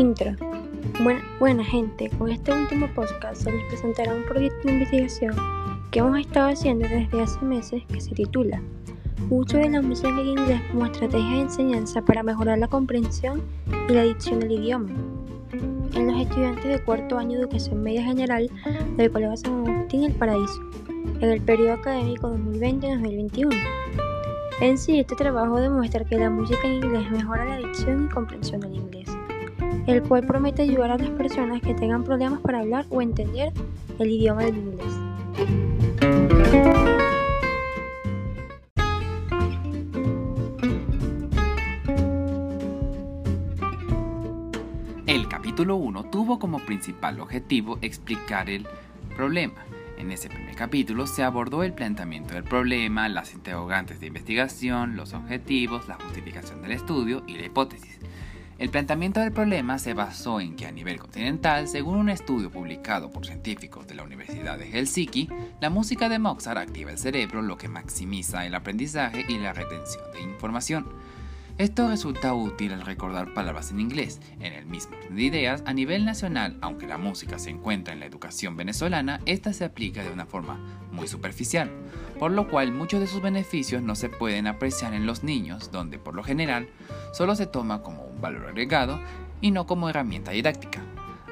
Intro. Buena, buena gente, con este último podcast se les presentará un proyecto de investigación que hemos estado haciendo desde hace meses que se titula Uso de la música en inglés como estrategia de enseñanza para mejorar la comprensión y la dicción del idioma. En los estudiantes de cuarto año de educación media general del Colegio San Agustín El Paraíso, en el periodo académico 2020-2021. En sí, este trabajo demuestra que la música en inglés mejora la dicción y comprensión del inglés, el cual promete ayudar a las personas que tengan problemas para hablar o entender el idioma del inglés. El capítulo 1 tuvo como principal objetivo explicar el problema en ese primer capítulo se abordó el planteamiento del problema, las interrogantes de investigación, los objetivos, la justificación del estudio y la hipótesis. El planteamiento del problema se basó en que a nivel continental, según un estudio publicado por científicos de la Universidad de Helsinki, la música de Mozart activa el cerebro, lo que maximiza el aprendizaje y la retención de información. Esto resulta útil al recordar palabras en inglés. En el mismo de ideas, a nivel nacional, aunque la música se encuentra en la educación venezolana, esta se aplica de una forma muy superficial, por lo cual muchos de sus beneficios no se pueden apreciar en los niños, donde por lo general solo se toma como valor agregado y no como herramienta didáctica.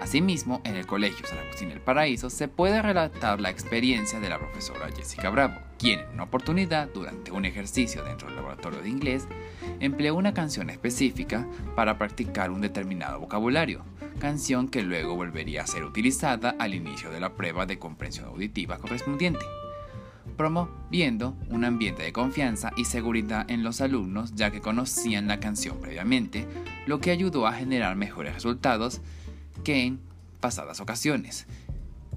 Asimismo, en el Colegio San Agustín del Paraíso se puede relatar la experiencia de la profesora Jessica Bravo, quien en una oportunidad, durante un ejercicio dentro del laboratorio de inglés, empleó una canción específica para practicar un determinado vocabulario, canción que luego volvería a ser utilizada al inicio de la prueba de comprensión auditiva correspondiente promoviendo un ambiente de confianza y seguridad en los alumnos ya que conocían la canción previamente, lo que ayudó a generar mejores resultados que en pasadas ocasiones.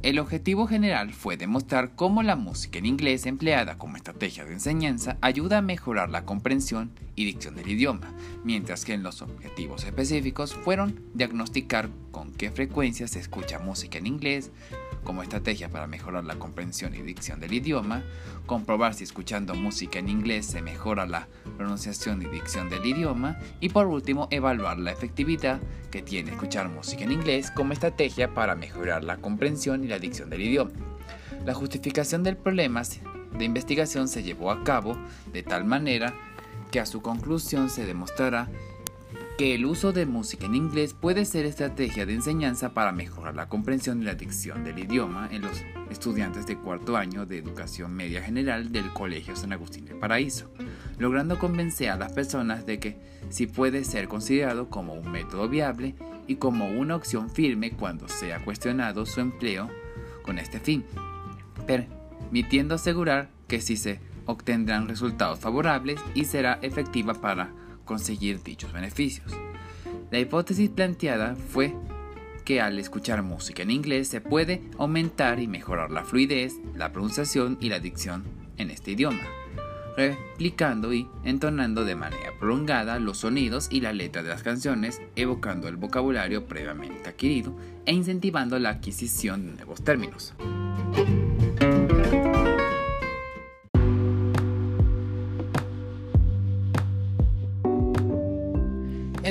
El objetivo general fue demostrar cómo la música en inglés empleada como estrategia de enseñanza ayuda a mejorar la comprensión y dicción del idioma, mientras que en los objetivos específicos fueron diagnosticar con qué frecuencia se escucha música en inglés, como estrategia para mejorar la comprensión y dicción del idioma, comprobar si escuchando música en inglés se mejora la pronunciación y dicción del idioma y por último evaluar la efectividad que tiene escuchar música en inglés como estrategia para mejorar la comprensión y la dicción del idioma. La justificación del problema de investigación se llevó a cabo de tal manera que a su conclusión se demostrará que el uso de música en inglés puede ser estrategia de enseñanza para mejorar la comprensión y la dicción del idioma en los estudiantes de cuarto año de educación media general del Colegio San Agustín del Paraíso, logrando convencer a las personas de que sí puede ser considerado como un método viable y como una opción firme cuando sea cuestionado su empleo con este fin, permitiendo asegurar que sí se obtendrán resultados favorables y será efectiva para conseguir dichos beneficios. La hipótesis planteada fue que al escuchar música en inglés se puede aumentar y mejorar la fluidez, la pronunciación y la dicción en este idioma, replicando y entonando de manera prolongada los sonidos y la letra de las canciones, evocando el vocabulario previamente adquirido e incentivando la adquisición de nuevos términos.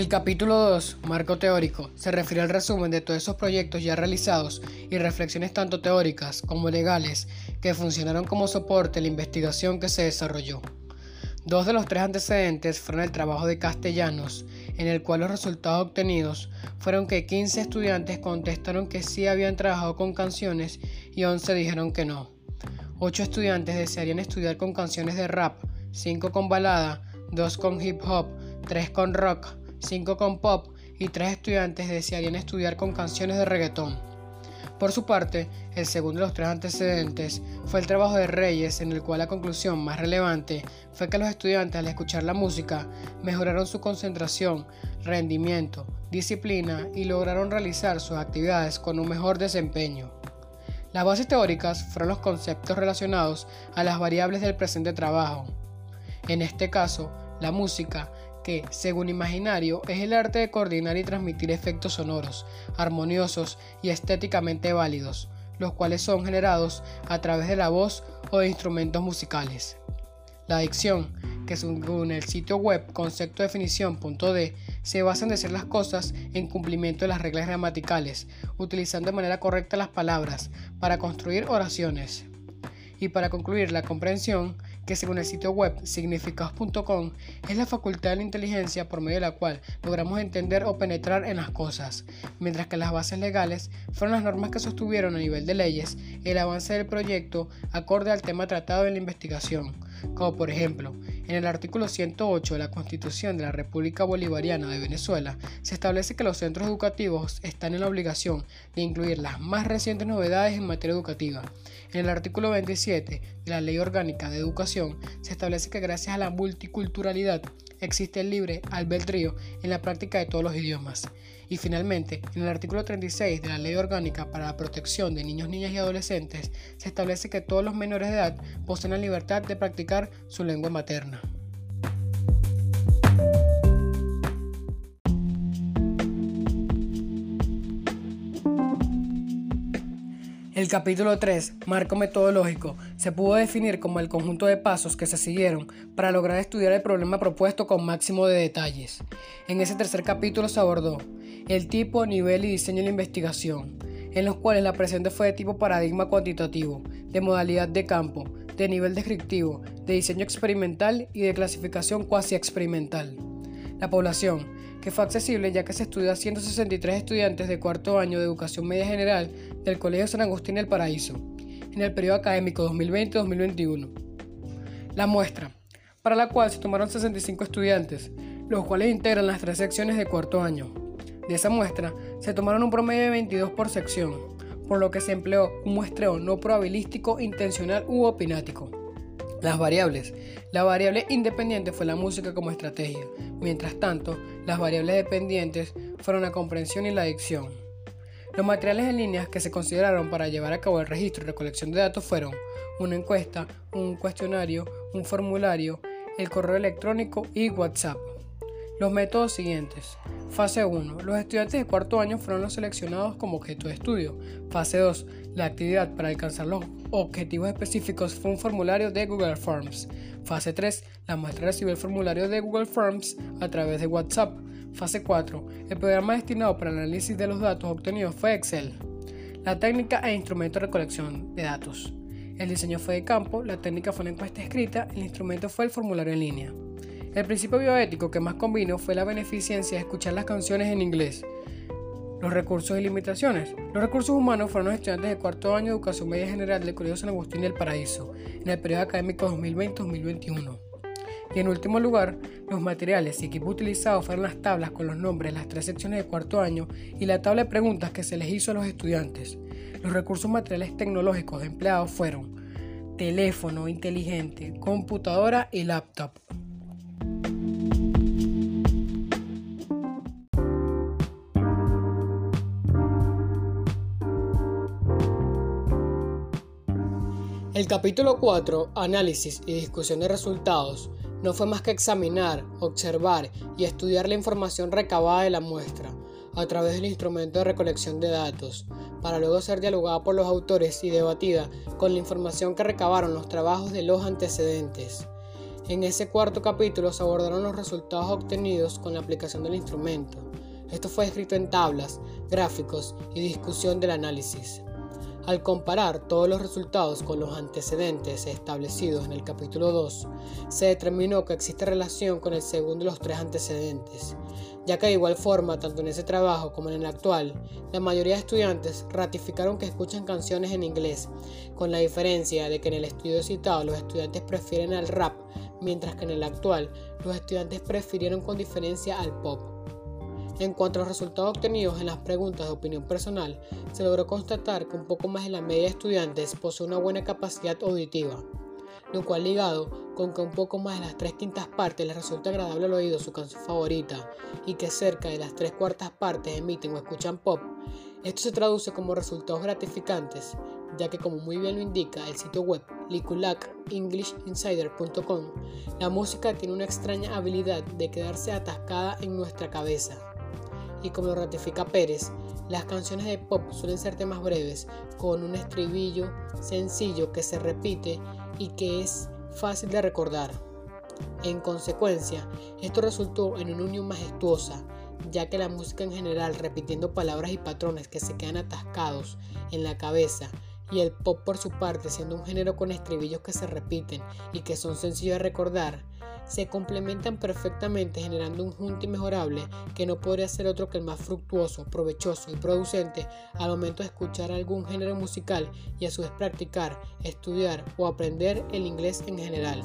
Capítulo 2, Marco Teórico, se refiere al resumen de todos esos proyectos ya realizados y reflexiones tanto teóricas como legales que funcionaron como soporte a la investigación que se desarrolló. Dos de los tres antecedentes fueron el trabajo de Castellanos, en el cual los resultados obtenidos fueron que 15 estudiantes contestaron que sí habían trabajado con canciones y 11 dijeron que no. 8 estudiantes desearían estudiar con canciones de rap, 5 con balada, 2 con hip hop, 3 con rock, 5 con pop y 3 estudiantes desearían estudiar con canciones de reggaetón. Por su parte, el segundo de los tres antecedentes fue el trabajo de Reyes, en el cual la conclusión más relevante fue que los estudiantes al escuchar la música mejoraron su concentración, rendimiento, disciplina y lograron realizar sus actividades con un mejor desempeño. Las bases teóricas fueron los conceptos relacionados a las variables del presente trabajo. En este caso, la música que, según Imaginario, es el arte de coordinar y transmitir efectos sonoros, armoniosos y estéticamente válidos, los cuales son generados a través de la voz o de instrumentos musicales. La dicción, que según el sitio web conceptodefinición.de se basa en decir las cosas en cumplimiento de las reglas gramaticales, utilizando de manera correcta las palabras para construir oraciones. Y para concluir la comprensión, que según el sitio web significados.com es la facultad de la inteligencia por medio de la cual logramos entender o penetrar en las cosas, mientras que las bases legales fueron las normas que sostuvieron a nivel de leyes el avance del proyecto acorde al tema tratado en la investigación, como por ejemplo, en el artículo 108 de la Constitución de la República Bolivariana de Venezuela se establece que los centros educativos están en la obligación de incluir las más recientes novedades en materia educativa. En el artículo 27 de la Ley Orgánica de Educación se establece que gracias a la multiculturalidad existe el libre albedrío en la práctica de todos los idiomas. Y finalmente, en el artículo 36 de la Ley Orgánica para la Protección de Niños, Niñas y Adolescentes, se establece que todos los menores de edad poseen la libertad de practicar su lengua materna. El capítulo 3, marco metodológico, se pudo definir como el conjunto de pasos que se siguieron para lograr estudiar el problema propuesto con máximo de detalles. En ese tercer capítulo se abordó el tipo, nivel y diseño de la investigación, en los cuales la presente fue de tipo paradigma cuantitativo, de modalidad de campo, de nivel descriptivo, de diseño experimental y de clasificación cuasi experimental. La población, que fue accesible ya que se estudió a 163 estudiantes de cuarto año de educación media general del Colegio San Agustín del Paraíso, en el periodo académico 2020-2021. La muestra, para la cual se tomaron 65 estudiantes, los cuales integran las tres secciones de cuarto año. De esa muestra, se tomaron un promedio de 22 por sección, por lo que se empleó un muestreo no probabilístico, intencional u opinático. Las variables. La variable independiente fue la música como estrategia. Mientras tanto, las variables dependientes fueron la comprensión y la adicción. Los materiales en línea que se consideraron para llevar a cabo el registro y recolección de datos fueron una encuesta, un cuestionario, un formulario, el correo electrónico y WhatsApp. Los métodos siguientes. Fase 1. Los estudiantes de cuarto año fueron los seleccionados como objeto de estudio. Fase 2. La actividad para alcanzar los objetivos específicos fue un formulario de Google Forms. Fase 3. La muestra recibió el formulario de Google Forms a través de WhatsApp. Fase 4. El programa destinado para el análisis de los datos obtenidos fue Excel. La técnica e instrumento de recolección de datos. El diseño fue de campo, la técnica fue una encuesta escrita, el instrumento fue el formulario en línea. El principio bioético que más combinó fue la beneficencia de escuchar las canciones en inglés. Los recursos y limitaciones. Los recursos humanos fueron los estudiantes de cuarto año de educación media general del Colegio San Agustín del Paraíso en el periodo académico 2020-2021. Y en último lugar, los materiales y equipos utilizados fueron las tablas con los nombres de las tres secciones de cuarto año y la tabla de preguntas que se les hizo a los estudiantes. Los recursos materiales tecnológicos empleados fueron teléfono inteligente, computadora y laptop. El capítulo 4, Análisis y discusión de resultados, no fue más que examinar, observar y estudiar la información recabada de la muestra a través del instrumento de recolección de datos, para luego ser dialogada por los autores y debatida con la información que recabaron los trabajos de los antecedentes. En ese cuarto capítulo se abordaron los resultados obtenidos con la aplicación del instrumento. Esto fue escrito en tablas, gráficos y discusión del análisis. Al comparar todos los resultados con los antecedentes establecidos en el capítulo 2, se determinó que existe relación con el segundo de los tres antecedentes, ya que de igual forma, tanto en ese trabajo como en el actual, la mayoría de estudiantes ratificaron que escuchan canciones en inglés, con la diferencia de que en el estudio citado los estudiantes prefieren el rap, mientras que en el actual los estudiantes prefirieron con diferencia al pop. En cuanto a los resultados obtenidos en las preguntas de opinión personal, se logró constatar que un poco más de la media de estudiantes posee una buena capacidad auditiva, lo cual ligado con que un poco más de las tres quintas partes les resulta agradable al oído su canción favorita y que cerca de las tres cuartas partes emiten o escuchan pop, esto se traduce como resultados gratificantes, ya que como muy bien lo indica el sitio web liculacenglishinsider.com, la música tiene una extraña habilidad de quedarse atascada en nuestra cabeza y como lo ratifica Pérez, las canciones de pop suelen ser temas breves, con un estribillo sencillo que se repite y que es fácil de recordar. En consecuencia, esto resultó en una unión majestuosa, ya que la música en general, repitiendo palabras y patrones que se quedan atascados en la cabeza, y el pop por su parte, siendo un género con estribillos que se repiten y que son sencillos de recordar, se complementan perfectamente generando un junto inmejorable que no podría ser otro que el más fructuoso, provechoso y producente al momento de escuchar algún género musical y a su vez practicar, estudiar o aprender el inglés en general.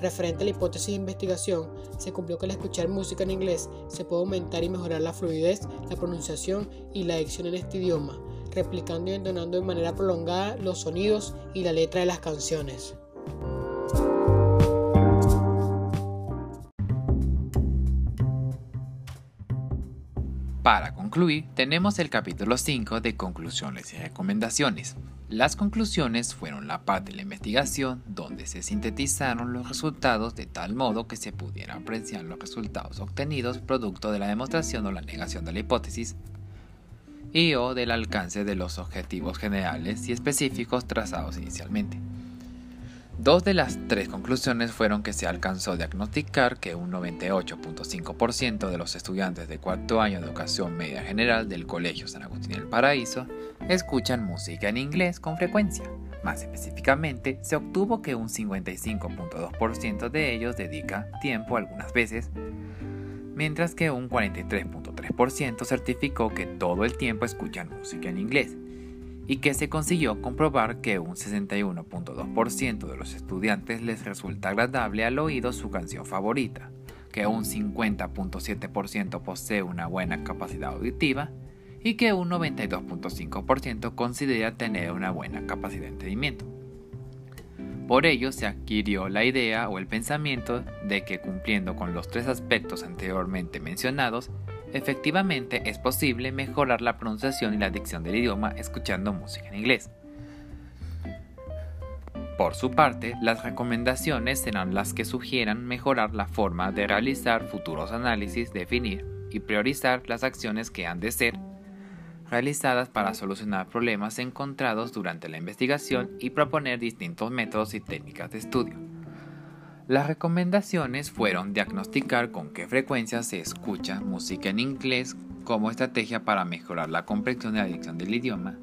Referente a la hipótesis de investigación, se cumplió que al escuchar música en inglés se puede aumentar y mejorar la fluidez, la pronunciación y la dicción en este idioma, replicando y entonando de manera prolongada los sonidos y la letra de las canciones. Para concluir, tenemos el capítulo 5 de conclusiones y recomendaciones. Las conclusiones fueron la parte de la investigación donde se sintetizaron los resultados de tal modo que se pudiera apreciar los resultados obtenidos producto de la demostración o la negación de la hipótesis y o del alcance de los objetivos generales y específicos trazados inicialmente. Dos de las tres conclusiones fueron que se alcanzó a diagnosticar que un 98.5% de los estudiantes de cuarto año de educación media general del Colegio San Agustín del Paraíso escuchan música en inglés con frecuencia. Más específicamente, se obtuvo que un 55.2% de ellos dedica tiempo algunas veces, mientras que un 43.3% certificó que todo el tiempo escuchan música en inglés y que se consiguió comprobar que un 61.2% de los estudiantes les resulta agradable al oído su canción favorita, que un 50.7% posee una buena capacidad auditiva y que un 92.5% considera tener una buena capacidad de entendimiento. Por ello se adquirió la idea o el pensamiento de que cumpliendo con los tres aspectos anteriormente mencionados, efectivamente es posible mejorar la pronunciación y la dicción del idioma escuchando música en inglés. Por su parte, las recomendaciones serán las que sugieran mejorar la forma de realizar futuros análisis, definir y priorizar las acciones que han de ser realizadas para solucionar problemas encontrados durante la investigación y proponer distintos métodos y técnicas de estudio. Las recomendaciones fueron diagnosticar con qué frecuencia se escucha música en inglés como estrategia para mejorar la comprensión y la dicción del idioma,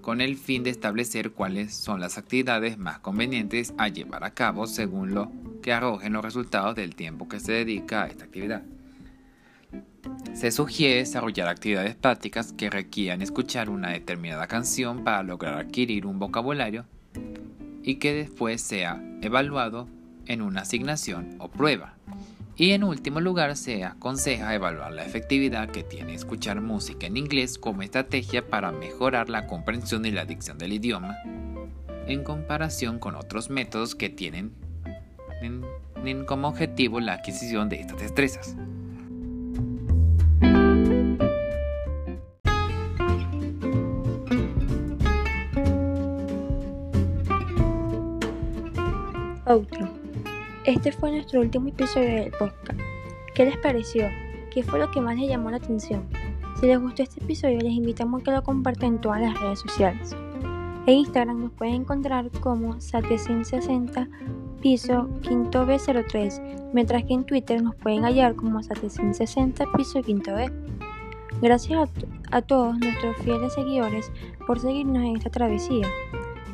con el fin de establecer cuáles son las actividades más convenientes a llevar a cabo según lo que arrojen los resultados del tiempo que se dedica a esta actividad. Se sugiere desarrollar actividades prácticas que requieran escuchar una determinada canción para lograr adquirir un vocabulario y que después sea evaluado en una asignación o prueba. Y en último lugar, se aconseja evaluar la efectividad que tiene escuchar música en inglés como estrategia para mejorar la comprensión y la dicción del idioma, en comparación con otros métodos que tienen como objetivo la adquisición de estas destrezas. Outro. Este fue nuestro último episodio del podcast. ¿Qué les pareció? ¿Qué fue lo que más les llamó la atención? Si les gustó este episodio, les invitamos a que lo compartan en todas las redes sociales. En Instagram nos pueden encontrar como Satecin60 piso quinto B03, mientras que en Twitter nos pueden hallar como Satecin60 piso quinto B. Gracias a, a todos nuestros fieles seguidores por seguirnos en esta travesía.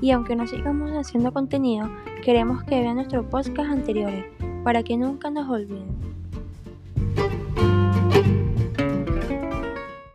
Y aunque no sigamos haciendo contenido, queremos que vean nuestros podcasts anteriores para que nunca nos olviden.